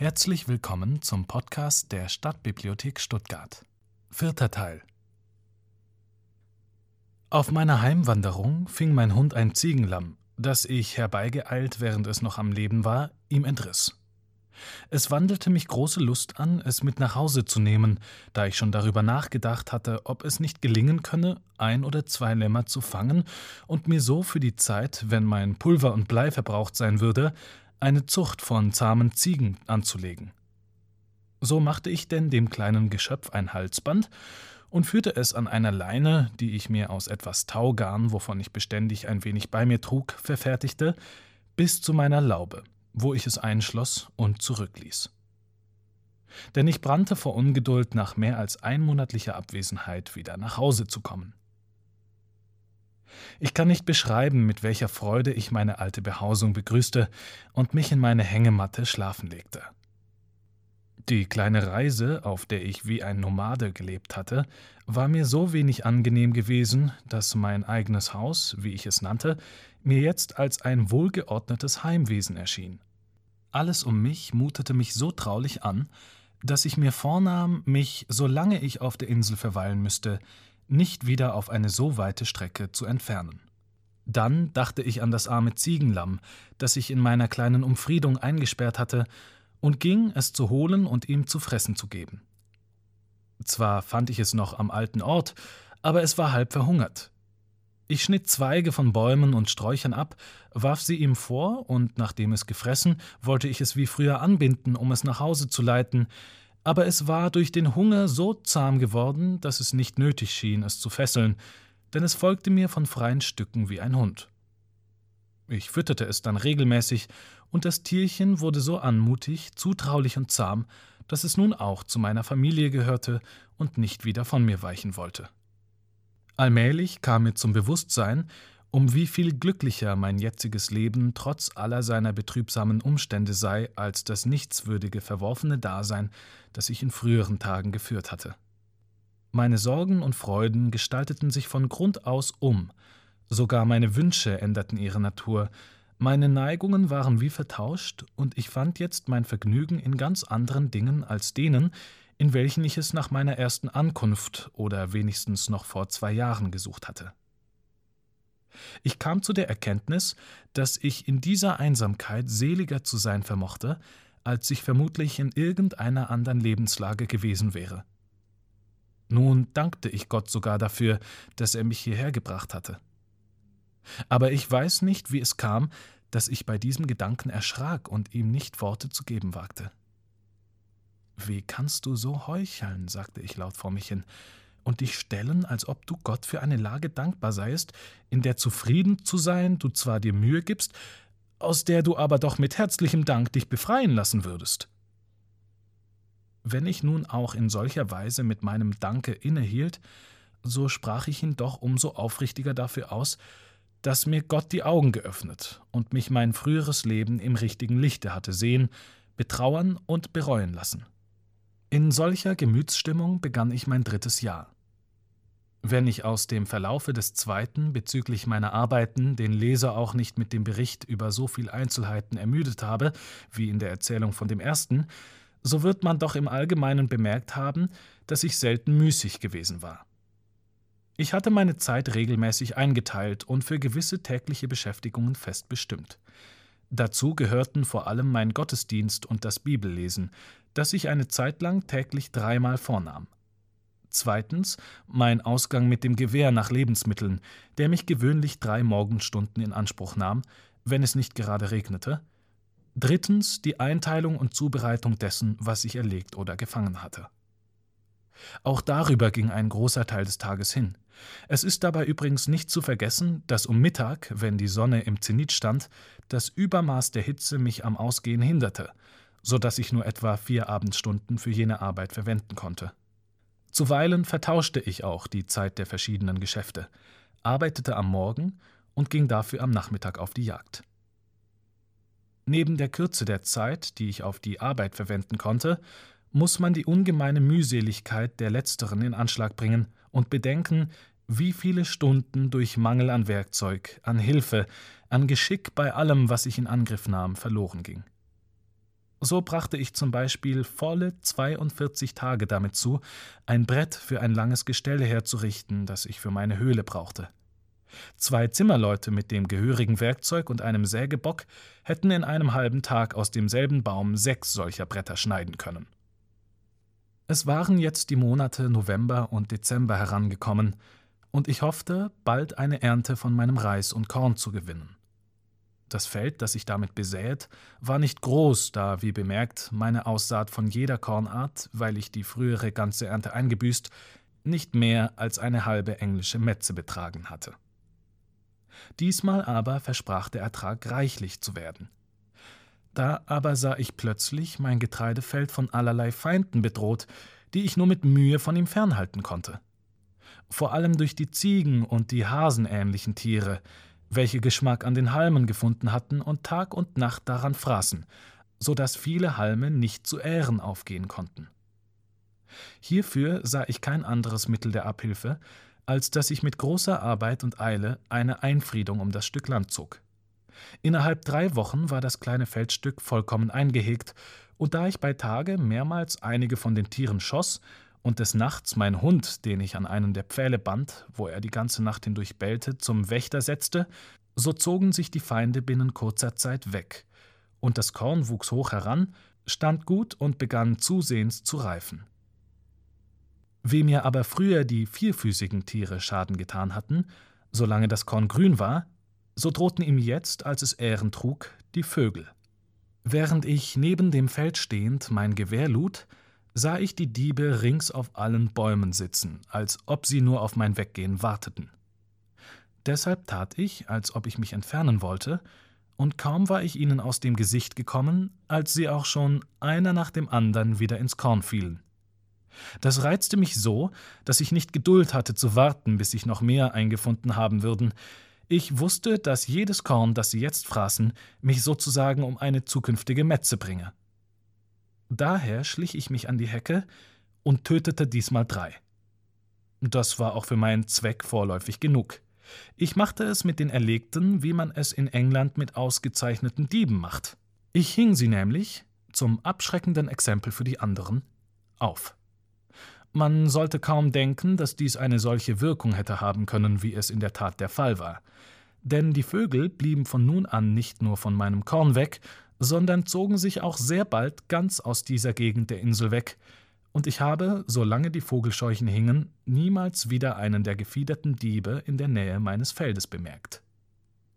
Herzlich willkommen zum Podcast der Stadtbibliothek Stuttgart. Vierter Teil. Auf meiner Heimwanderung fing mein Hund ein Ziegenlamm, das ich herbeigeeilt, während es noch am Leben war, ihm entriss. Es wandelte mich große Lust an, es mit nach Hause zu nehmen, da ich schon darüber nachgedacht hatte, ob es nicht gelingen könne, ein oder zwei Lämmer zu fangen und mir so für die Zeit, wenn mein Pulver und Blei verbraucht sein würde, eine Zucht von zahmen Ziegen anzulegen. So machte ich denn dem kleinen Geschöpf ein Halsband und führte es an einer Leine, die ich mir aus etwas Taugarn, wovon ich beständig ein wenig bei mir trug, verfertigte, bis zu meiner Laube, wo ich es einschloss und zurückließ. Denn ich brannte vor Ungeduld, nach mehr als einmonatlicher Abwesenheit wieder nach Hause zu kommen. Ich kann nicht beschreiben, mit welcher Freude ich meine alte Behausung begrüßte und mich in meine Hängematte schlafen legte. Die kleine Reise, auf der ich wie ein Nomade gelebt hatte, war mir so wenig angenehm gewesen, dass mein eigenes Haus, wie ich es nannte, mir jetzt als ein wohlgeordnetes Heimwesen erschien. Alles um mich mutete mich so traulich an, dass ich mir vornahm, mich, solange ich auf der Insel verweilen müsste, nicht wieder auf eine so weite Strecke zu entfernen. Dann dachte ich an das arme Ziegenlamm, das ich in meiner kleinen Umfriedung eingesperrt hatte, und ging, es zu holen und ihm zu fressen zu geben. Zwar fand ich es noch am alten Ort, aber es war halb verhungert. Ich schnitt Zweige von Bäumen und Sträuchern ab, warf sie ihm vor, und nachdem es gefressen, wollte ich es wie früher anbinden, um es nach Hause zu leiten, aber es war durch den Hunger so zahm geworden, dass es nicht nötig schien, es zu fesseln, denn es folgte mir von freien Stücken wie ein Hund. Ich fütterte es dann regelmäßig, und das Tierchen wurde so anmutig, zutraulich und zahm, dass es nun auch zu meiner Familie gehörte und nicht wieder von mir weichen wollte. Allmählich kam mir zum Bewusstsein, um wie viel glücklicher mein jetziges Leben trotz aller seiner betrübsamen Umstände sei als das nichtswürdige, verworfene Dasein, das ich in früheren Tagen geführt hatte. Meine Sorgen und Freuden gestalteten sich von Grund aus um, sogar meine Wünsche änderten ihre Natur, meine Neigungen waren wie vertauscht, und ich fand jetzt mein Vergnügen in ganz anderen Dingen als denen, in welchen ich es nach meiner ersten Ankunft oder wenigstens noch vor zwei Jahren gesucht hatte. Ich kam zu der Erkenntnis, dass ich in dieser Einsamkeit seliger zu sein vermochte, als ich vermutlich in irgendeiner anderen Lebenslage gewesen wäre. Nun dankte ich Gott sogar dafür, dass er mich hierher gebracht hatte. Aber ich weiß nicht, wie es kam, dass ich bei diesem Gedanken erschrak und ihm nicht Worte zu geben wagte. Wie kannst du so heucheln, sagte ich laut vor mich hin und dich stellen, als ob du Gott für eine Lage dankbar seiest, in der zufrieden zu sein du zwar dir Mühe gibst, aus der du aber doch mit herzlichem Dank dich befreien lassen würdest. Wenn ich nun auch in solcher Weise mit meinem Danke innehielt, so sprach ich ihn doch umso aufrichtiger dafür aus, dass mir Gott die Augen geöffnet und mich mein früheres Leben im richtigen Lichte hatte sehen, betrauern und bereuen lassen. In solcher Gemütsstimmung begann ich mein drittes Jahr. Wenn ich aus dem Verlaufe des zweiten bezüglich meiner Arbeiten den Leser auch nicht mit dem Bericht über so viel Einzelheiten ermüdet habe, wie in der Erzählung von dem ersten, so wird man doch im Allgemeinen bemerkt haben, dass ich selten müßig gewesen war. Ich hatte meine Zeit regelmäßig eingeteilt und für gewisse tägliche Beschäftigungen fest bestimmt. Dazu gehörten vor allem mein Gottesdienst und das Bibellesen, das ich eine Zeit lang täglich dreimal vornahm. Zweitens mein Ausgang mit dem Gewehr nach Lebensmitteln, der mich gewöhnlich drei Morgenstunden in Anspruch nahm, wenn es nicht gerade regnete. Drittens die Einteilung und Zubereitung dessen, was ich erlegt oder gefangen hatte. Auch darüber ging ein großer Teil des Tages hin. Es ist dabei übrigens nicht zu vergessen, dass um Mittag, wenn die Sonne im Zenit stand, das Übermaß der Hitze mich am Ausgehen hinderte, so dass ich nur etwa vier Abendstunden für jene Arbeit verwenden konnte. Zuweilen vertauschte ich auch die Zeit der verschiedenen Geschäfte, arbeitete am Morgen und ging dafür am Nachmittag auf die Jagd. Neben der Kürze der Zeit, die ich auf die Arbeit verwenden konnte, muss man die ungemeine Mühseligkeit der letzteren in Anschlag bringen und bedenken, wie viele Stunden durch Mangel an Werkzeug, an Hilfe, an Geschick bei allem, was ich in Angriff nahm, verloren ging. So brachte ich zum Beispiel volle 42 Tage damit zu, ein Brett für ein langes Gestell herzurichten, das ich für meine Höhle brauchte. Zwei Zimmerleute mit dem gehörigen Werkzeug und einem Sägebock hätten in einem halben Tag aus demselben Baum sechs solcher Bretter schneiden können. Es waren jetzt die Monate November und Dezember herangekommen, und ich hoffte, bald eine Ernte von meinem Reis und Korn zu gewinnen. Das Feld, das ich damit besät, war nicht groß, da, wie bemerkt, meine Aussaat von jeder Kornart, weil ich die frühere ganze Ernte eingebüßt, nicht mehr als eine halbe englische Metze betragen hatte. Diesmal aber versprach der Ertrag reichlich zu werden. Da aber sah ich plötzlich mein Getreidefeld von allerlei Feinden bedroht, die ich nur mit Mühe von ihm fernhalten konnte. Vor allem durch die Ziegen und die hasenähnlichen Tiere, welche Geschmack an den Halmen gefunden hatten und Tag und Nacht daran fraßen, so dass viele Halme nicht zu Ähren aufgehen konnten. Hierfür sah ich kein anderes Mittel der Abhilfe, als dass ich mit großer Arbeit und Eile eine Einfriedung um das Stück Land zog. Innerhalb drei Wochen war das kleine Feldstück vollkommen eingehegt, und da ich bei Tage mehrmals einige von den Tieren schoss und des Nachts mein Hund, den ich an einen der Pfähle band, wo er die ganze Nacht hindurch bellte, zum Wächter setzte, so zogen sich die Feinde binnen kurzer Zeit weg, und das Korn wuchs hoch heran, stand gut und begann zusehends zu reifen. Wie mir aber früher die vierfüßigen Tiere Schaden getan hatten, solange das Korn grün war, so drohten ihm jetzt, als es Ähren trug, die Vögel. Während ich neben dem Feld stehend mein Gewehr lud, sah ich die Diebe rings auf allen Bäumen sitzen, als ob sie nur auf mein Weggehen warteten. Deshalb tat ich, als ob ich mich entfernen wollte, und kaum war ich ihnen aus dem Gesicht gekommen, als sie auch schon einer nach dem anderen wieder ins Korn fielen. Das reizte mich so, dass ich nicht Geduld hatte zu warten, bis sich noch mehr eingefunden haben würden. Ich wusste, dass jedes Korn, das sie jetzt fraßen, mich sozusagen um eine zukünftige Metze bringe. Daher schlich ich mich an die Hecke und tötete diesmal drei. Das war auch für meinen Zweck vorläufig genug. Ich machte es mit den Erlegten, wie man es in England mit ausgezeichneten Dieben macht. Ich hing sie nämlich, zum abschreckenden Exempel für die anderen, auf. Man sollte kaum denken, dass dies eine solche Wirkung hätte haben können, wie es in der Tat der Fall war. Denn die Vögel blieben von nun an nicht nur von meinem Korn weg, sondern zogen sich auch sehr bald ganz aus dieser Gegend der Insel weg, und ich habe, solange die Vogelscheuchen hingen, niemals wieder einen der gefiederten Diebe in der Nähe meines Feldes bemerkt.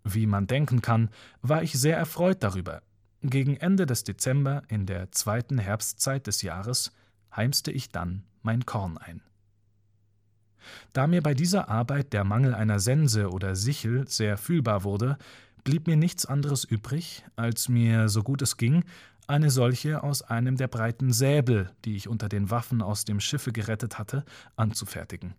Wie man denken kann, war ich sehr erfreut darüber. Gegen Ende des Dezember, in der zweiten Herbstzeit des Jahres, heimste ich dann mein Korn ein. Da mir bei dieser Arbeit der Mangel einer Sense oder Sichel sehr fühlbar wurde, blieb mir nichts anderes übrig, als mir, so gut es ging, eine solche aus einem der breiten Säbel, die ich unter den Waffen aus dem Schiffe gerettet hatte, anzufertigen.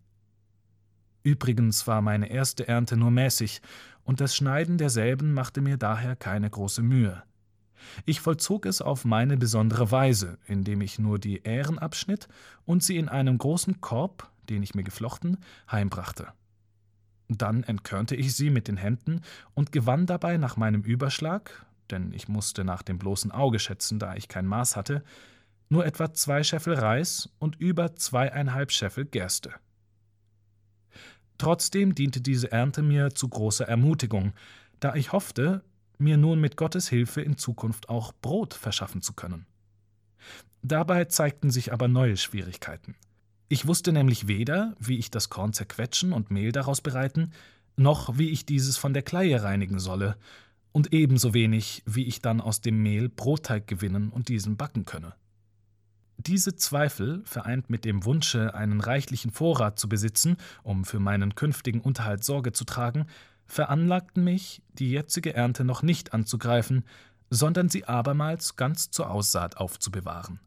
Übrigens war meine erste Ernte nur mäßig, und das Schneiden derselben machte mir daher keine große Mühe. Ich vollzog es auf meine besondere Weise, indem ich nur die Ähren abschnitt und sie in einem großen Korb, den ich mir geflochten, heimbrachte. Dann entkörnte ich sie mit den Händen und gewann dabei nach meinem Überschlag, denn ich musste nach dem bloßen Auge schätzen, da ich kein Maß hatte, nur etwa zwei Scheffel Reis und über zweieinhalb Scheffel Gerste. Trotzdem diente diese Ernte mir zu großer Ermutigung, da ich hoffte, mir nun mit Gottes Hilfe in Zukunft auch Brot verschaffen zu können. Dabei zeigten sich aber neue Schwierigkeiten. Ich wusste nämlich weder, wie ich das Korn zerquetschen und Mehl daraus bereiten, noch wie ich dieses von der Kleie reinigen solle, und ebenso wenig, wie ich dann aus dem Mehl Brotteig gewinnen und diesen backen könne. Diese Zweifel, vereint mit dem Wunsche, einen reichlichen Vorrat zu besitzen, um für meinen künftigen Unterhalt Sorge zu tragen, veranlagten mich, die jetzige Ernte noch nicht anzugreifen, sondern sie abermals ganz zur Aussaat aufzubewahren.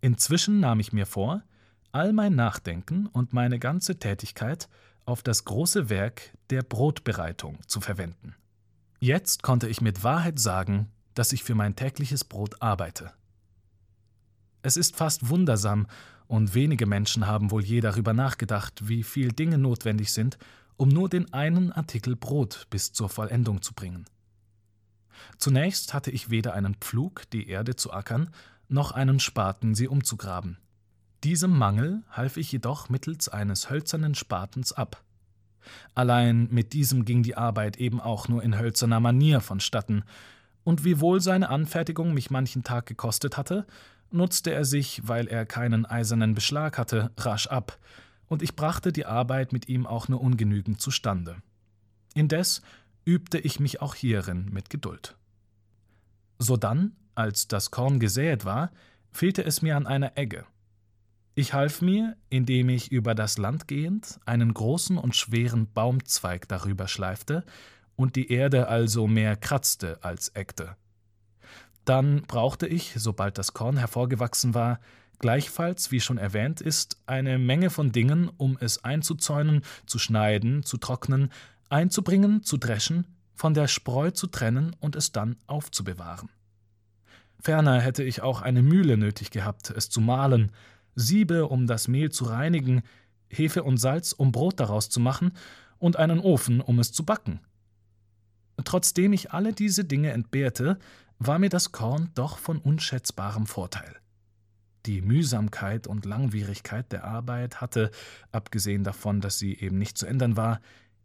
Inzwischen nahm ich mir vor, all mein Nachdenken und meine ganze Tätigkeit auf das große Werk der Brotbereitung zu verwenden. Jetzt konnte ich mit Wahrheit sagen, dass ich für mein tägliches Brot arbeite. Es ist fast wundersam, und wenige Menschen haben wohl je darüber nachgedacht, wie viel Dinge notwendig sind, um nur den einen Artikel Brot bis zur Vollendung zu bringen. Zunächst hatte ich weder einen Pflug, die Erde zu ackern, noch einen Spaten, sie umzugraben. Diesem Mangel half ich jedoch mittels eines hölzernen Spatens ab. Allein mit diesem ging die Arbeit eben auch nur in hölzerner Manier vonstatten, und wiewohl seine Anfertigung mich manchen Tag gekostet hatte, nutzte er sich, weil er keinen eisernen Beschlag hatte, rasch ab, und ich brachte die Arbeit mit ihm auch nur ungenügend zustande. Indes übte ich mich auch hierin mit Geduld. Sodann, als das Korn gesäet war, fehlte es mir an einer Egge. Ich half mir, indem ich über das Land gehend einen großen und schweren Baumzweig darüber schleifte und die Erde also mehr kratzte als eckte. Dann brauchte ich, sobald das Korn hervorgewachsen war, gleichfalls, wie schon erwähnt ist, eine Menge von Dingen, um es einzuzäunen, zu schneiden, zu trocknen, einzubringen, zu dreschen, von der Spreu zu trennen und es dann aufzubewahren. Ferner hätte ich auch eine Mühle nötig gehabt, es zu mahlen, Siebe, um das Mehl zu reinigen, Hefe und Salz, um Brot daraus zu machen, und einen Ofen, um es zu backen. Trotzdem ich alle diese Dinge entbehrte, war mir das Korn doch von unschätzbarem Vorteil. Die Mühsamkeit und Langwierigkeit der Arbeit hatte, abgesehen davon, dass sie eben nicht zu ändern war,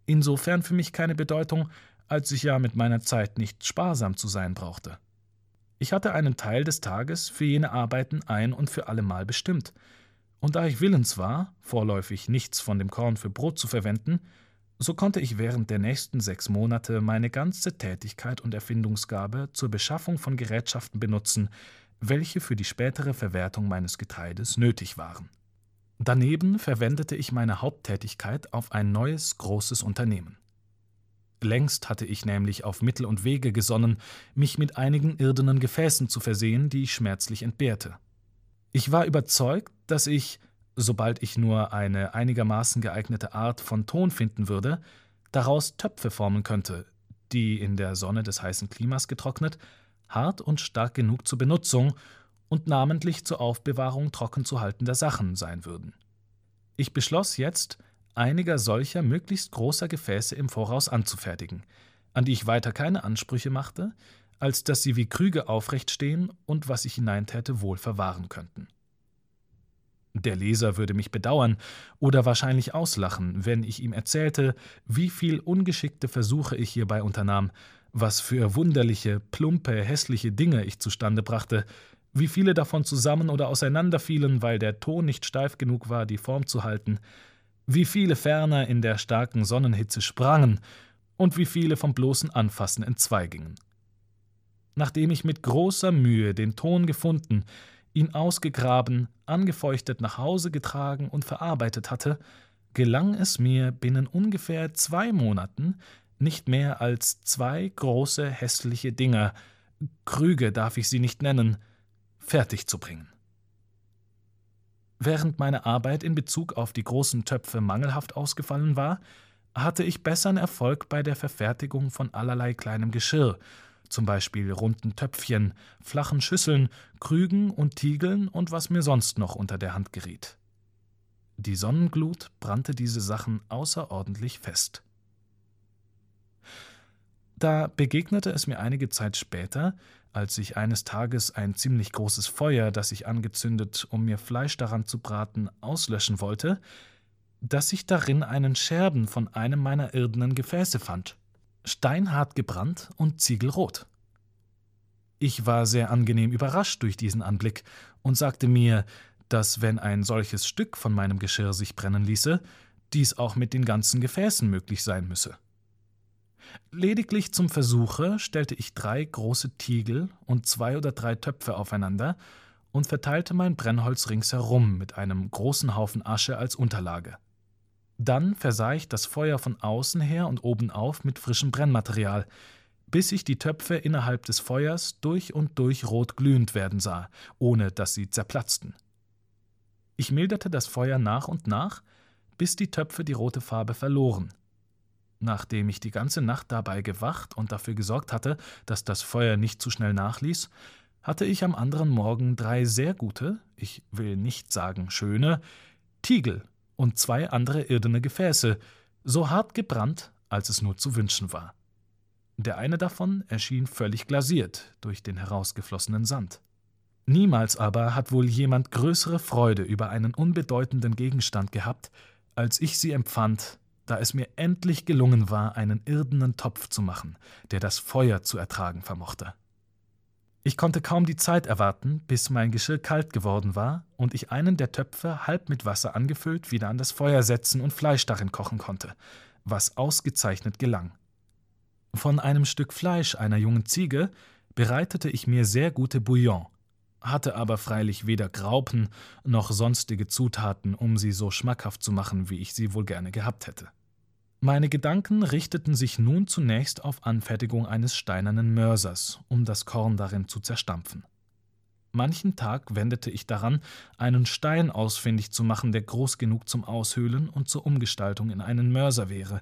insofern für mich keine Bedeutung, als ich ja mit meiner Zeit nicht sparsam zu sein brauchte. Ich hatte einen Teil des Tages für jene Arbeiten ein und für allemal bestimmt, und da ich willens war, vorläufig nichts von dem Korn für Brot zu verwenden, so konnte ich während der nächsten sechs Monate meine ganze Tätigkeit und Erfindungsgabe zur Beschaffung von Gerätschaften benutzen, welche für die spätere Verwertung meines Getreides nötig waren. Daneben verwendete ich meine Haupttätigkeit auf ein neues großes Unternehmen. Längst hatte ich nämlich auf Mittel und Wege gesonnen, mich mit einigen irdenen Gefäßen zu versehen, die ich schmerzlich entbehrte. Ich war überzeugt, dass ich, sobald ich nur eine einigermaßen geeignete Art von Ton finden würde, daraus Töpfe formen könnte, die in der Sonne des heißen Klimas getrocknet hart und stark genug zur Benutzung und namentlich zur Aufbewahrung trocken zu haltender Sachen sein würden. Ich beschloss jetzt, einiger solcher möglichst großer Gefäße im Voraus anzufertigen, an die ich weiter keine Ansprüche machte, als dass sie wie Krüge aufrecht stehen und was ich hineintäte wohl verwahren könnten. Der Leser würde mich bedauern oder wahrscheinlich auslachen, wenn ich ihm erzählte, wie viel ungeschickte Versuche ich hierbei unternahm, was für wunderliche, plumpe, hässliche Dinge ich zustande brachte, wie viele davon zusammen oder auseinanderfielen, weil der Ton nicht steif genug war, die Form zu halten, wie viele ferner in der starken Sonnenhitze sprangen und wie viele vom bloßen Anfassen entzweigingen. Nachdem ich mit großer Mühe den Ton gefunden, ihn ausgegraben, angefeuchtet nach Hause getragen und verarbeitet hatte, gelang es mir binnen ungefähr zwei Monaten, nicht mehr als zwei große hässliche Dinger, Krüge darf ich sie nicht nennen, fertig zu bringen. Während meine Arbeit in Bezug auf die großen Töpfe mangelhaft ausgefallen war, hatte ich besseren Erfolg bei der Verfertigung von allerlei kleinem Geschirr, zum Beispiel runden Töpfchen, flachen Schüsseln, Krügen und Tiegeln und was mir sonst noch unter der Hand geriet. Die Sonnenglut brannte diese Sachen außerordentlich fest. Da begegnete es mir einige Zeit später, als ich eines Tages ein ziemlich großes Feuer, das ich angezündet, um mir Fleisch daran zu braten, auslöschen wollte, dass ich darin einen Scherben von einem meiner irdenen Gefäße fand, steinhart gebrannt und ziegelrot. Ich war sehr angenehm überrascht durch diesen Anblick und sagte mir, dass wenn ein solches Stück von meinem Geschirr sich brennen ließe, dies auch mit den ganzen Gefäßen möglich sein müsse. Lediglich zum Versuche stellte ich drei große Tiegel und zwei oder drei Töpfe aufeinander und verteilte mein Brennholz ringsherum mit einem großen Haufen Asche als Unterlage. Dann versah ich das Feuer von außen her und obenauf mit frischem Brennmaterial, bis ich die Töpfe innerhalb des Feuers durch und durch rot glühend werden sah, ohne dass sie zerplatzten. Ich milderte das Feuer nach und nach, bis die Töpfe die rote Farbe verloren. Nachdem ich die ganze Nacht dabei gewacht und dafür gesorgt hatte, dass das Feuer nicht zu schnell nachließ, hatte ich am anderen Morgen drei sehr gute, ich will nicht sagen schöne, Tiegel und zwei andere irdene Gefäße, so hart gebrannt, als es nur zu wünschen war. Der eine davon erschien völlig glasiert durch den herausgeflossenen Sand. Niemals aber hat wohl jemand größere Freude über einen unbedeutenden Gegenstand gehabt, als ich sie empfand, da es mir endlich gelungen war, einen irdenen Topf zu machen, der das Feuer zu ertragen vermochte. Ich konnte kaum die Zeit erwarten, bis mein Geschirr kalt geworden war und ich einen der Töpfe halb mit Wasser angefüllt wieder an das Feuer setzen und Fleisch darin kochen konnte, was ausgezeichnet gelang. Von einem Stück Fleisch einer jungen Ziege bereitete ich mir sehr gute Bouillon, hatte aber freilich weder Graupen noch sonstige Zutaten, um sie so schmackhaft zu machen, wie ich sie wohl gerne gehabt hätte. Meine Gedanken richteten sich nun zunächst auf Anfertigung eines steinernen Mörsers, um das Korn darin zu zerstampfen. Manchen Tag wendete ich daran, einen Stein ausfindig zu machen, der groß genug zum Aushöhlen und zur Umgestaltung in einen Mörser wäre,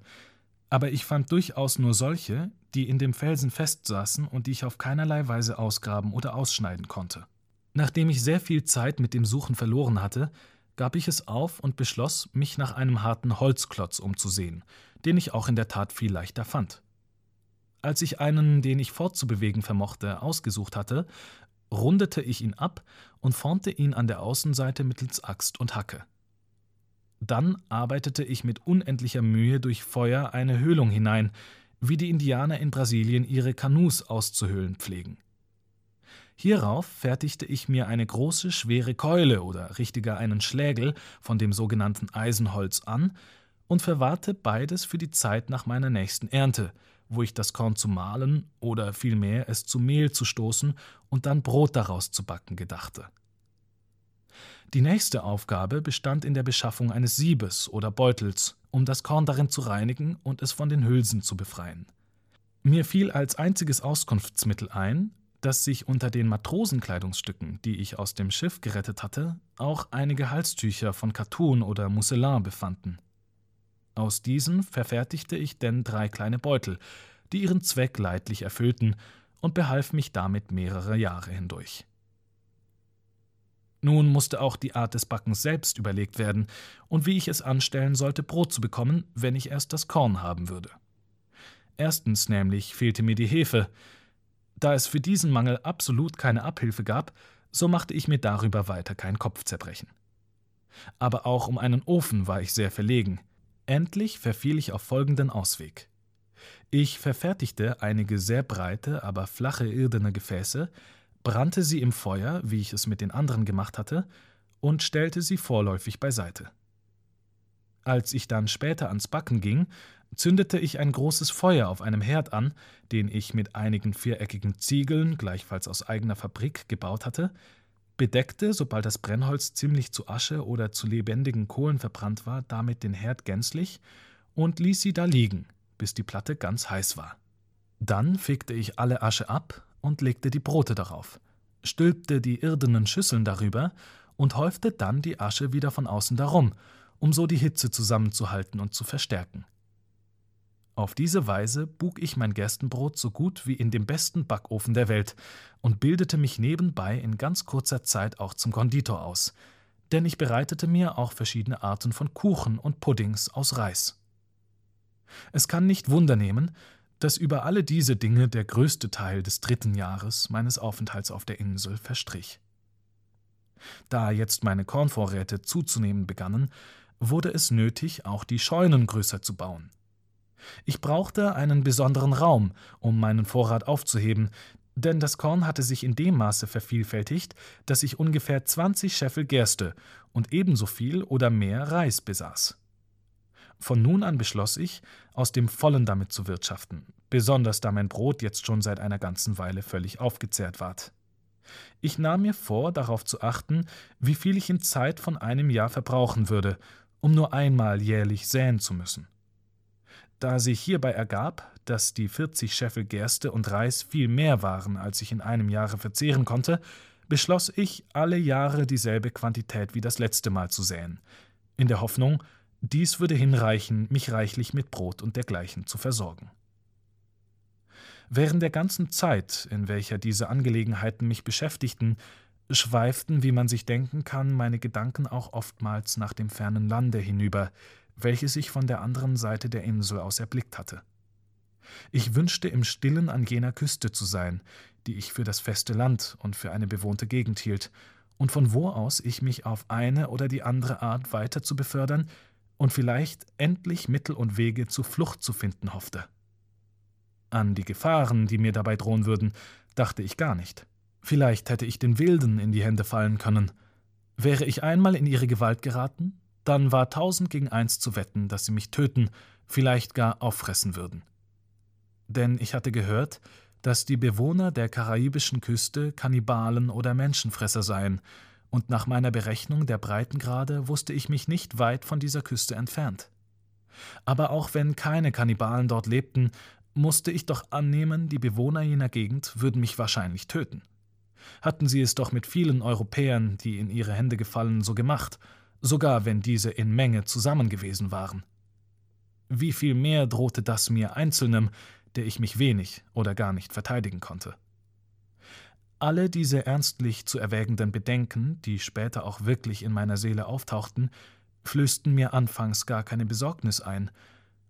aber ich fand durchaus nur solche, die in dem Felsen festsaßen und die ich auf keinerlei Weise ausgraben oder ausschneiden konnte. Nachdem ich sehr viel Zeit mit dem Suchen verloren hatte, gab ich es auf und beschloss, mich nach einem harten Holzklotz umzusehen, den ich auch in der Tat viel leichter fand. Als ich einen, den ich fortzubewegen vermochte, ausgesucht hatte, rundete ich ihn ab und formte ihn an der Außenseite mittels Axt und Hacke. Dann arbeitete ich mit unendlicher Mühe durch Feuer eine Höhlung hinein, wie die Indianer in Brasilien ihre Kanus auszuhöhlen pflegen. Hierauf fertigte ich mir eine große, schwere Keule oder richtiger einen Schlägel von dem sogenannten Eisenholz an und verwahrte beides für die Zeit nach meiner nächsten Ernte, wo ich das Korn zu mahlen oder vielmehr es zu Mehl zu stoßen und dann Brot daraus zu backen gedachte. Die nächste Aufgabe bestand in der Beschaffung eines Siebes oder Beutels, um das Korn darin zu reinigen und es von den Hülsen zu befreien. Mir fiel als einziges Auskunftsmittel ein, dass sich unter den Matrosenkleidungsstücken, die ich aus dem Schiff gerettet hatte, auch einige Halstücher von Kattun oder Mousselin befanden. Aus diesen verfertigte ich denn drei kleine Beutel, die ihren Zweck leidlich erfüllten, und behalf mich damit mehrere Jahre hindurch. Nun musste auch die Art des Backens selbst überlegt werden und wie ich es anstellen sollte, Brot zu bekommen, wenn ich erst das Korn haben würde. Erstens nämlich fehlte mir die Hefe, da es für diesen Mangel absolut keine Abhilfe gab, so machte ich mir darüber weiter kein Kopfzerbrechen. Aber auch um einen Ofen war ich sehr verlegen. Endlich verfiel ich auf folgenden Ausweg. Ich verfertigte einige sehr breite, aber flache irdene Gefäße, brannte sie im Feuer, wie ich es mit den anderen gemacht hatte, und stellte sie vorläufig beiseite. Als ich dann später ans Backen ging, zündete ich ein großes Feuer auf einem Herd an, den ich mit einigen viereckigen Ziegeln, gleichfalls aus eigener Fabrik, gebaut hatte, bedeckte, sobald das Brennholz ziemlich zu Asche oder zu lebendigen Kohlen verbrannt war, damit den Herd gänzlich und ließ sie da liegen, bis die Platte ganz heiß war. Dann fegte ich alle Asche ab und legte die Brote darauf, stülpte die irdenen Schüsseln darüber und häufte dann die Asche wieder von außen darum, um so die Hitze zusammenzuhalten und zu verstärken. Auf diese Weise bug ich mein Gerstenbrot so gut wie in dem besten Backofen der Welt und bildete mich nebenbei in ganz kurzer Zeit auch zum Konditor aus, denn ich bereitete mir auch verschiedene Arten von Kuchen und Puddings aus Reis. Es kann nicht Wunder nehmen, dass über alle diese Dinge der größte Teil des dritten Jahres meines Aufenthalts auf der Insel verstrich. Da jetzt meine Kornvorräte zuzunehmen begannen, wurde es nötig, auch die Scheunen größer zu bauen. Ich brauchte einen besonderen Raum, um meinen Vorrat aufzuheben, denn das Korn hatte sich in dem Maße vervielfältigt, dass ich ungefähr 20 Scheffel Gerste und ebenso viel oder mehr Reis besaß. Von nun an beschloss ich, aus dem Vollen damit zu wirtschaften, besonders da mein Brot jetzt schon seit einer ganzen Weile völlig aufgezehrt ward. Ich nahm mir vor, darauf zu achten, wie viel ich in Zeit von einem Jahr verbrauchen würde, um nur einmal jährlich säen zu müssen. Da sich hierbei ergab, dass die 40 Scheffel Gerste und Reis viel mehr waren, als ich in einem Jahre verzehren konnte, beschloss ich, alle Jahre dieselbe Quantität wie das letzte Mal zu säen, in der Hoffnung, dies würde hinreichen, mich reichlich mit Brot und dergleichen zu versorgen. Während der ganzen Zeit, in welcher diese Angelegenheiten mich beschäftigten, schweiften, wie man sich denken kann, meine Gedanken auch oftmals nach dem fernen Lande hinüber, welches ich von der anderen Seite der Insel aus erblickt hatte. Ich wünschte im stillen an jener Küste zu sein, die ich für das feste Land und für eine bewohnte Gegend hielt, und von wo aus ich mich auf eine oder die andere Art weiter zu befördern und vielleicht endlich Mittel und Wege zur Flucht zu finden hoffte. An die Gefahren, die mir dabei drohen würden, dachte ich gar nicht. Vielleicht hätte ich den Wilden in die Hände fallen können. Wäre ich einmal in ihre Gewalt geraten, dann war tausend gegen eins zu wetten, dass sie mich töten, vielleicht gar auffressen würden. Denn ich hatte gehört, dass die Bewohner der karibischen Küste Kannibalen oder Menschenfresser seien, und nach meiner Berechnung der Breitengrade wusste ich mich nicht weit von dieser Küste entfernt. Aber auch wenn keine Kannibalen dort lebten, musste ich doch annehmen, die Bewohner jener Gegend würden mich wahrscheinlich töten. Hatten sie es doch mit vielen Europäern, die in ihre Hände gefallen, so gemacht, sogar wenn diese in Menge zusammen gewesen waren. Wie viel mehr drohte das mir Einzelnem, der ich mich wenig oder gar nicht verteidigen konnte. Alle diese ernstlich zu erwägenden Bedenken, die später auch wirklich in meiner Seele auftauchten, flößten mir anfangs gar keine Besorgnis ein,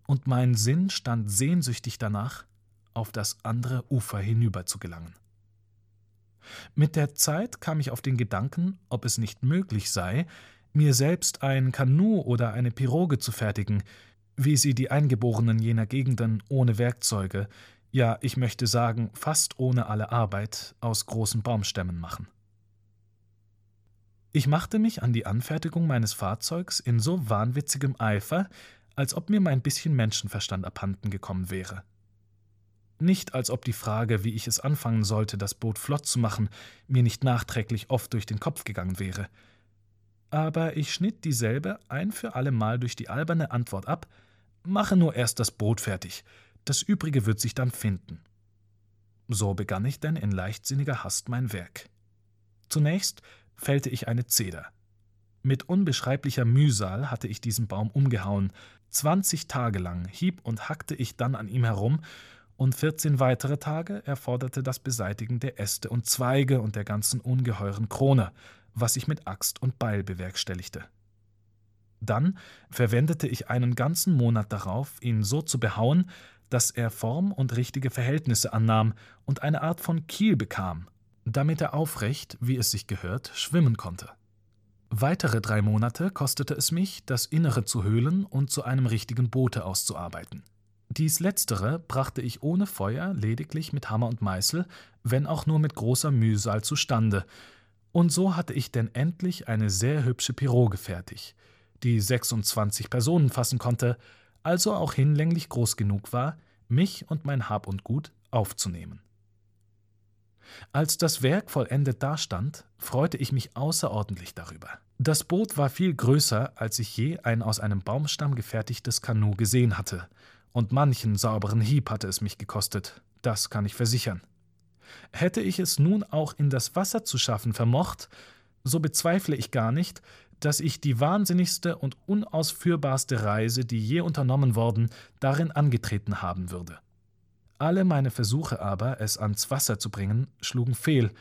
und mein Sinn stand sehnsüchtig danach, auf das andere Ufer hinüber zu gelangen. Mit der Zeit kam ich auf den Gedanken, ob es nicht möglich sei, mir selbst ein Kanu oder eine Piroge zu fertigen, wie sie die Eingeborenen jener Gegenden ohne Werkzeuge, ja, ich möchte sagen, fast ohne alle Arbeit, aus großen Baumstämmen machen. Ich machte mich an die Anfertigung meines Fahrzeugs in so wahnwitzigem Eifer, als ob mir mein bisschen Menschenverstand abhanden gekommen wäre. Nicht als ob die Frage, wie ich es anfangen sollte, das Boot flott zu machen, mir nicht nachträglich oft durch den Kopf gegangen wäre. Aber ich schnitt dieselbe ein für allemal durch die alberne Antwort ab, Mache nur erst das Boot fertig, das übrige wird sich dann finden. So begann ich denn in leichtsinniger Hast mein Werk. Zunächst fällte ich eine Zeder. Mit unbeschreiblicher Mühsal hatte ich diesen Baum umgehauen, zwanzig Tage lang hieb und hackte ich dann an ihm herum, und vierzehn weitere Tage erforderte das Beseitigen der Äste und Zweige und der ganzen ungeheuren Krone, was ich mit Axt und Beil bewerkstelligte. Dann verwendete ich einen ganzen Monat darauf, ihn so zu behauen, dass er Form und richtige Verhältnisse annahm und eine Art von Kiel bekam, damit er aufrecht, wie es sich gehört, schwimmen konnte. Weitere drei Monate kostete es mich, das Innere zu höhlen und zu einem richtigen Boote auszuarbeiten. Dies letztere brachte ich ohne Feuer lediglich mit Hammer und Meißel, wenn auch nur mit großer Mühsal zustande, und so hatte ich denn endlich eine sehr hübsche Piroge fertig, die 26 Personen fassen konnte, also auch hinlänglich groß genug war, mich und mein Hab und Gut aufzunehmen. Als das Werk vollendet dastand, freute ich mich außerordentlich darüber. Das Boot war viel größer, als ich je ein aus einem Baumstamm gefertigtes Kanu gesehen hatte, und manchen sauberen Hieb hatte es mich gekostet, das kann ich versichern. Hätte ich es nun auch in das Wasser zu schaffen vermocht, so bezweifle ich gar nicht, dass ich die wahnsinnigste und unausführbarste Reise, die je unternommen worden, darin angetreten haben würde. Alle meine Versuche aber, es ans Wasser zu bringen, schlugen fehl,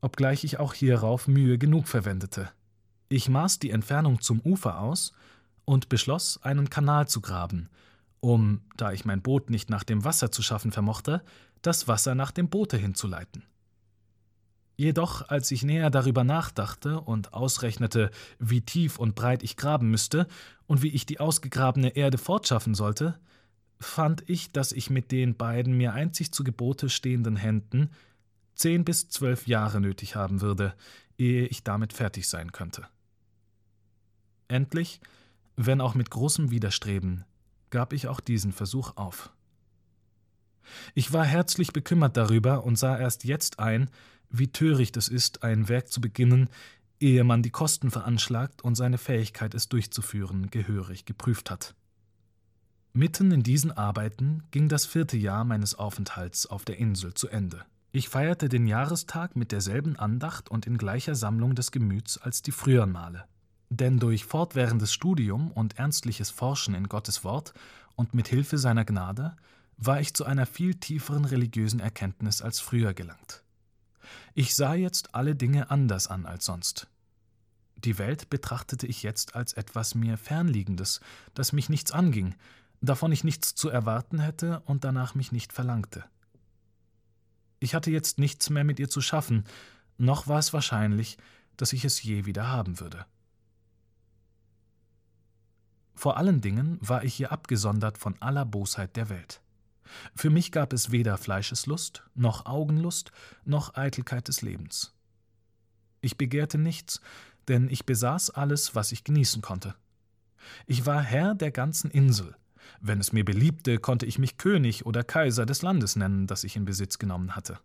obgleich ich auch hierauf Mühe genug verwendete. Ich maß die Entfernung zum Ufer aus und beschloss, einen Kanal zu graben, um, da ich mein Boot nicht nach dem Wasser zu schaffen vermochte, das Wasser nach dem Boote hinzuleiten. Jedoch, als ich näher darüber nachdachte und ausrechnete, wie tief und breit ich graben müsste und wie ich die ausgegrabene Erde fortschaffen sollte, fand ich, dass ich mit den beiden mir einzig zu Gebote stehenden Händen zehn bis zwölf Jahre nötig haben würde, ehe ich damit fertig sein könnte. Endlich, wenn auch mit großem Widerstreben, gab ich auch diesen Versuch auf. Ich war herzlich bekümmert darüber und sah erst jetzt ein, wie töricht es ist, ein Werk zu beginnen, ehe man die Kosten veranschlagt und seine Fähigkeit, es durchzuführen, gehörig geprüft hat. Mitten in diesen Arbeiten ging das vierte Jahr meines Aufenthalts auf der Insel zu Ende. Ich feierte den Jahrestag mit derselben Andacht und in gleicher Sammlung des Gemüts als die früheren Male. Denn durch fortwährendes Studium und ernstliches Forschen in Gottes Wort und mit Hilfe seiner Gnade war ich zu einer viel tieferen religiösen Erkenntnis als früher gelangt. Ich sah jetzt alle Dinge anders an als sonst. Die Welt betrachtete ich jetzt als etwas mir Fernliegendes, das mich nichts anging, davon ich nichts zu erwarten hätte und danach mich nicht verlangte. Ich hatte jetzt nichts mehr mit ihr zu schaffen, noch war es wahrscheinlich, dass ich es je wieder haben würde. Vor allen Dingen war ich hier abgesondert von aller Bosheit der Welt. Für mich gab es weder Fleischeslust, noch Augenlust, noch Eitelkeit des Lebens. Ich begehrte nichts, denn ich besaß alles, was ich genießen konnte. Ich war Herr der ganzen Insel. Wenn es mir beliebte, konnte ich mich König oder Kaiser des Landes nennen, das ich in Besitz genommen hatte.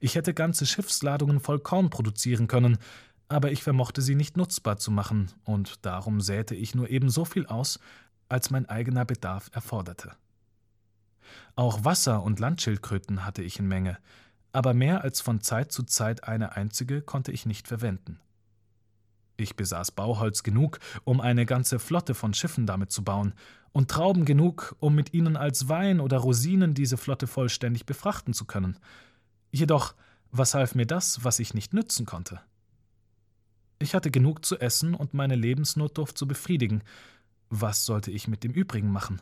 Ich hätte ganze Schiffsladungen voll Korn produzieren können, aber ich vermochte sie nicht nutzbar zu machen, und darum säte ich nur ebenso viel aus, als mein eigener Bedarf erforderte. Auch Wasser und Landschildkröten hatte ich in Menge, aber mehr als von Zeit zu Zeit eine einzige konnte ich nicht verwenden. Ich besaß Bauholz genug, um eine ganze Flotte von Schiffen damit zu bauen, und Trauben genug, um mit ihnen als Wein oder Rosinen diese Flotte vollständig befrachten zu können. Jedoch, was half mir das, was ich nicht nützen konnte? Ich hatte genug zu essen und meine Lebensnotdurft zu befriedigen. Was sollte ich mit dem übrigen machen?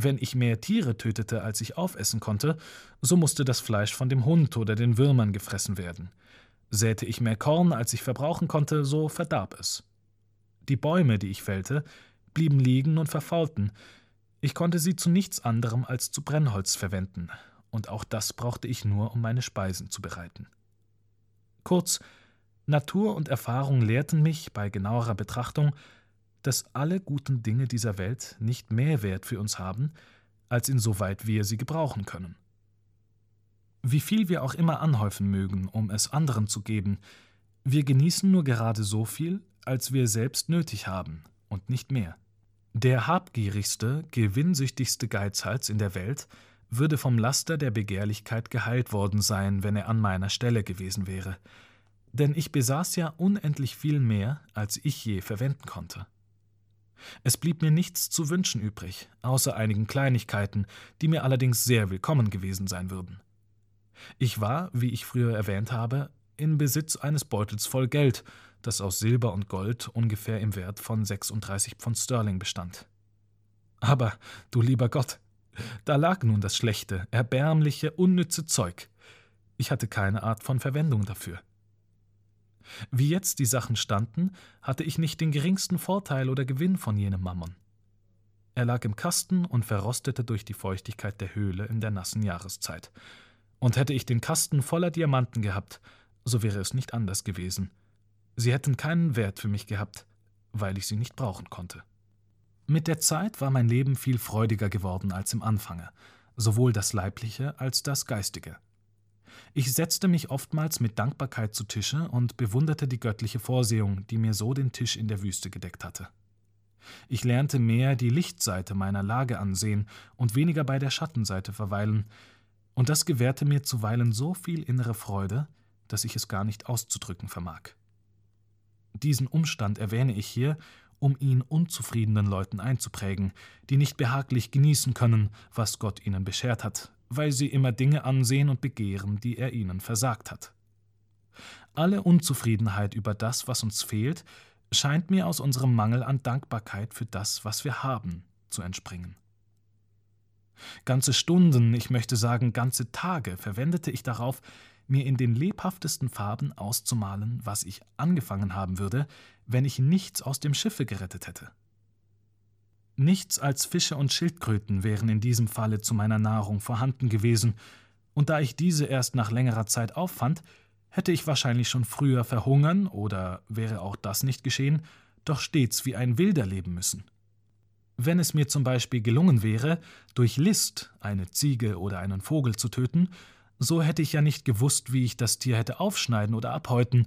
Wenn ich mehr Tiere tötete, als ich aufessen konnte, so musste das Fleisch von dem Hund oder den Würmern gefressen werden. Säte ich mehr Korn, als ich verbrauchen konnte, so verdarb es. Die Bäume, die ich fällte, blieben liegen und verfaulten. Ich konnte sie zu nichts anderem als zu Brennholz verwenden, und auch das brauchte ich nur, um meine Speisen zu bereiten. Kurz, Natur und Erfahrung lehrten mich bei genauerer Betrachtung, dass alle guten Dinge dieser Welt nicht mehr Wert für uns haben, als insoweit wir sie gebrauchen können. Wie viel wir auch immer anhäufen mögen, um es anderen zu geben, wir genießen nur gerade so viel, als wir selbst nötig haben, und nicht mehr. Der habgierigste, gewinnsüchtigste Geizhals in der Welt würde vom Laster der Begehrlichkeit geheilt worden sein, wenn er an meiner Stelle gewesen wäre. Denn ich besaß ja unendlich viel mehr, als ich je verwenden konnte. Es blieb mir nichts zu wünschen übrig, außer einigen Kleinigkeiten, die mir allerdings sehr willkommen gewesen sein würden. Ich war, wie ich früher erwähnt habe, in Besitz eines Beutels voll Geld, das aus Silber und Gold ungefähr im Wert von 36 Pfund Sterling bestand. Aber, du lieber Gott, da lag nun das schlechte, erbärmliche, unnütze Zeug. Ich hatte keine Art von Verwendung dafür. Wie jetzt die Sachen standen, hatte ich nicht den geringsten Vorteil oder Gewinn von jenem Mammon. Er lag im Kasten und verrostete durch die Feuchtigkeit der Höhle in der nassen Jahreszeit. Und hätte ich den Kasten voller Diamanten gehabt, so wäre es nicht anders gewesen. Sie hätten keinen Wert für mich gehabt, weil ich sie nicht brauchen konnte. Mit der Zeit war mein Leben viel freudiger geworden als im Anfange, sowohl das leibliche als das geistige. Ich setzte mich oftmals mit Dankbarkeit zu Tische und bewunderte die göttliche Vorsehung, die mir so den Tisch in der Wüste gedeckt hatte. Ich lernte mehr die Lichtseite meiner Lage ansehen und weniger bei der Schattenseite verweilen, und das gewährte mir zuweilen so viel innere Freude, dass ich es gar nicht auszudrücken vermag. Diesen Umstand erwähne ich hier, um ihn unzufriedenen Leuten einzuprägen, die nicht behaglich genießen können, was Gott ihnen beschert hat, weil sie immer Dinge ansehen und begehren, die er ihnen versagt hat. Alle Unzufriedenheit über das, was uns fehlt, scheint mir aus unserem Mangel an Dankbarkeit für das, was wir haben, zu entspringen. Ganze Stunden, ich möchte sagen ganze Tage verwendete ich darauf, mir in den lebhaftesten Farben auszumalen, was ich angefangen haben würde, wenn ich nichts aus dem Schiffe gerettet hätte. Nichts als Fische und Schildkröten wären in diesem Falle zu meiner Nahrung vorhanden gewesen, und da ich diese erst nach längerer Zeit auffand, hätte ich wahrscheinlich schon früher verhungern oder wäre auch das nicht geschehen, doch stets wie ein Wilder leben müssen. Wenn es mir zum Beispiel gelungen wäre, durch List eine Ziege oder einen Vogel zu töten, so hätte ich ja nicht gewusst, wie ich das Tier hätte aufschneiden oder abhäuten,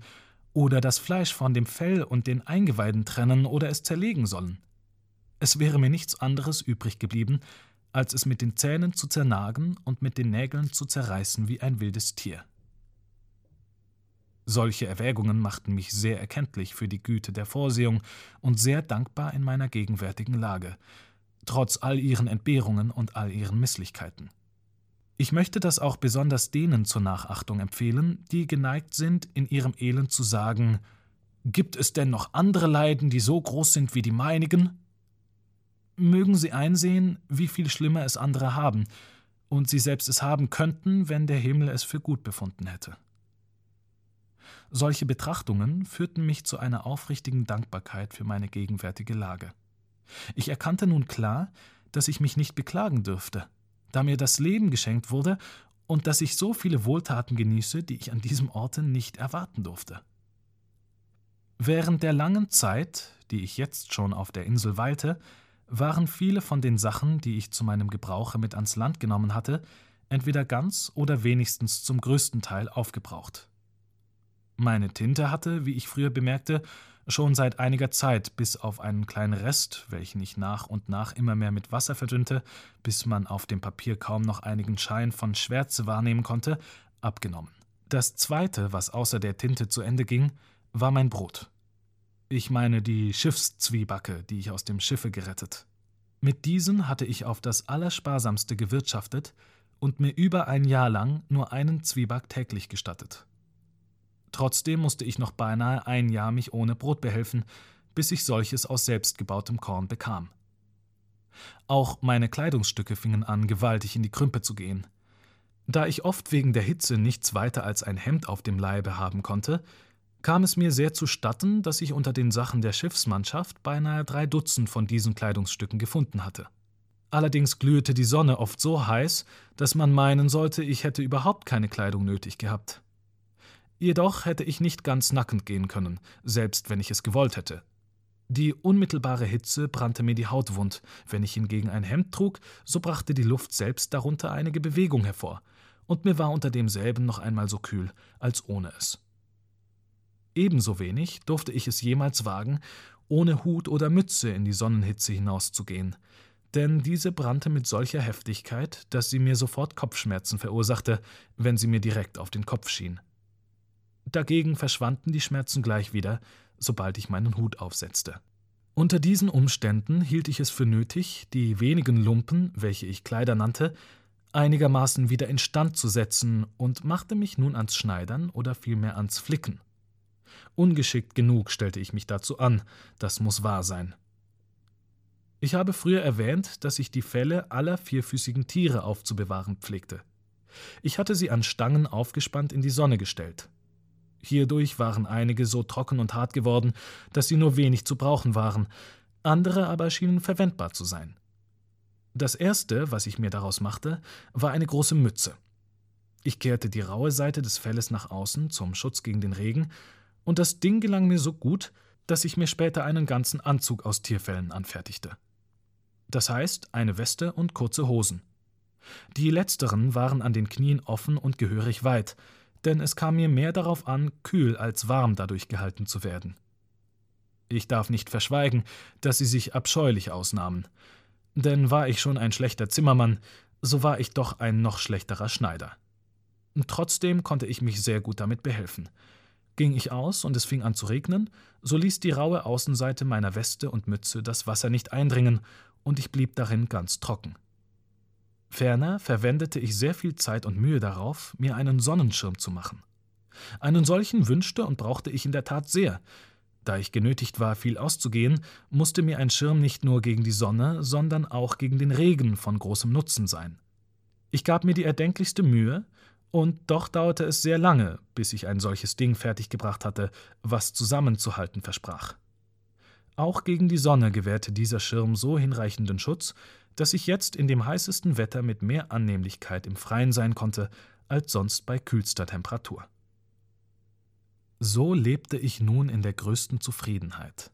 oder das Fleisch von dem Fell und den Eingeweiden trennen oder es zerlegen sollen. Es wäre mir nichts anderes übrig geblieben, als es mit den Zähnen zu zernagen und mit den Nägeln zu zerreißen wie ein wildes Tier. Solche Erwägungen machten mich sehr erkenntlich für die Güte der Vorsehung und sehr dankbar in meiner gegenwärtigen Lage, trotz all ihren Entbehrungen und all ihren Misslichkeiten. Ich möchte das auch besonders denen zur Nachachtung empfehlen, die geneigt sind, in ihrem Elend zu sagen, Gibt es denn noch andere Leiden, die so groß sind wie die meinigen? Mögen sie einsehen, wie viel schlimmer es andere haben, und sie selbst es haben könnten, wenn der Himmel es für gut befunden hätte. Solche Betrachtungen führten mich zu einer aufrichtigen Dankbarkeit für meine gegenwärtige Lage. Ich erkannte nun klar, dass ich mich nicht beklagen dürfte, da mir das Leben geschenkt wurde und dass ich so viele Wohltaten genieße, die ich an diesem Orte nicht erwarten durfte. Während der langen Zeit, die ich jetzt schon auf der Insel weilte, waren viele von den Sachen, die ich zu meinem Gebrauche mit ans Land genommen hatte, entweder ganz oder wenigstens zum größten Teil aufgebraucht. Meine Tinte hatte, wie ich früher bemerkte, schon seit einiger Zeit, bis auf einen kleinen Rest, welchen ich nach und nach immer mehr mit Wasser verdünnte, bis man auf dem Papier kaum noch einigen Schein von Schwärze wahrnehmen konnte, abgenommen. Das zweite, was außer der Tinte zu Ende ging, war mein Brot. Ich meine die Schiffszwiebacke, die ich aus dem Schiffe gerettet. Mit diesen hatte ich auf das Allersparsamste gewirtschaftet und mir über ein Jahr lang nur einen Zwieback täglich gestattet. Trotzdem musste ich noch beinahe ein Jahr mich ohne Brot behelfen, bis ich solches aus selbstgebautem Korn bekam. Auch meine Kleidungsstücke fingen an, gewaltig in die Krümpe zu gehen. Da ich oft wegen der Hitze nichts weiter als ein Hemd auf dem Leibe haben konnte, kam es mir sehr zustatten, dass ich unter den Sachen der Schiffsmannschaft beinahe drei Dutzend von diesen Kleidungsstücken gefunden hatte. Allerdings glühte die Sonne oft so heiß, dass man meinen sollte, ich hätte überhaupt keine Kleidung nötig gehabt. Jedoch hätte ich nicht ganz nackend gehen können, selbst wenn ich es gewollt hätte. Die unmittelbare Hitze brannte mir die Haut wund, wenn ich hingegen ein Hemd trug, so brachte die Luft selbst darunter einige Bewegung hervor, und mir war unter demselben noch einmal so kühl, als ohne es. Ebenso wenig durfte ich es jemals wagen, ohne Hut oder Mütze in die Sonnenhitze hinauszugehen, denn diese brannte mit solcher Heftigkeit, dass sie mir sofort Kopfschmerzen verursachte, wenn sie mir direkt auf den Kopf schien. Dagegen verschwanden die Schmerzen gleich wieder, sobald ich meinen Hut aufsetzte. Unter diesen Umständen hielt ich es für nötig, die wenigen Lumpen, welche ich Kleider nannte, einigermaßen wieder instand zu setzen und machte mich nun ans Schneidern oder vielmehr ans Flicken. Ungeschickt genug stellte ich mich dazu an, das muss wahr sein. Ich habe früher erwähnt, dass ich die Felle aller vierfüßigen Tiere aufzubewahren pflegte. Ich hatte sie an Stangen aufgespannt in die Sonne gestellt. Hierdurch waren einige so trocken und hart geworden, dass sie nur wenig zu brauchen waren, andere aber schienen verwendbar zu sein. Das erste, was ich mir daraus machte, war eine große Mütze. Ich kehrte die raue Seite des Felles nach außen zum Schutz gegen den Regen und das Ding gelang mir so gut, dass ich mir später einen ganzen Anzug aus Tierfellen anfertigte. Das heißt, eine Weste und kurze Hosen. Die letzteren waren an den Knien offen und gehörig weit, denn es kam mir mehr darauf an, kühl als warm dadurch gehalten zu werden. Ich darf nicht verschweigen, dass sie sich abscheulich ausnahmen. Denn war ich schon ein schlechter Zimmermann, so war ich doch ein noch schlechterer Schneider. Trotzdem konnte ich mich sehr gut damit behelfen. Ging ich aus und es fing an zu regnen, so ließ die raue Außenseite meiner Weste und Mütze das Wasser nicht eindringen, und ich blieb darin ganz trocken. Ferner verwendete ich sehr viel Zeit und Mühe darauf, mir einen Sonnenschirm zu machen. Einen solchen wünschte und brauchte ich in der Tat sehr. Da ich genötigt war, viel auszugehen, musste mir ein Schirm nicht nur gegen die Sonne, sondern auch gegen den Regen von großem Nutzen sein. Ich gab mir die erdenklichste Mühe, und doch dauerte es sehr lange, bis ich ein solches Ding fertiggebracht hatte, was zusammenzuhalten versprach. Auch gegen die Sonne gewährte dieser Schirm so hinreichenden Schutz, dass ich jetzt in dem heißesten Wetter mit mehr Annehmlichkeit im Freien sein konnte, als sonst bei kühlster Temperatur. So lebte ich nun in der größten Zufriedenheit.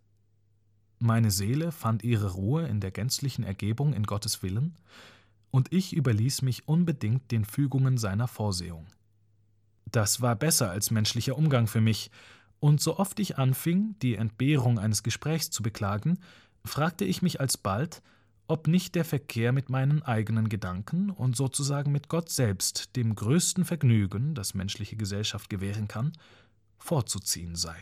Meine Seele fand ihre Ruhe in der gänzlichen Ergebung in Gottes Willen, und ich überließ mich unbedingt den Fügungen seiner Vorsehung. Das war besser als menschlicher Umgang für mich, und so oft ich anfing, die Entbehrung eines Gesprächs zu beklagen, fragte ich mich alsbald, ob nicht der Verkehr mit meinen eigenen Gedanken und sozusagen mit Gott selbst dem größten Vergnügen, das menschliche Gesellschaft gewähren kann, vorzuziehen sei.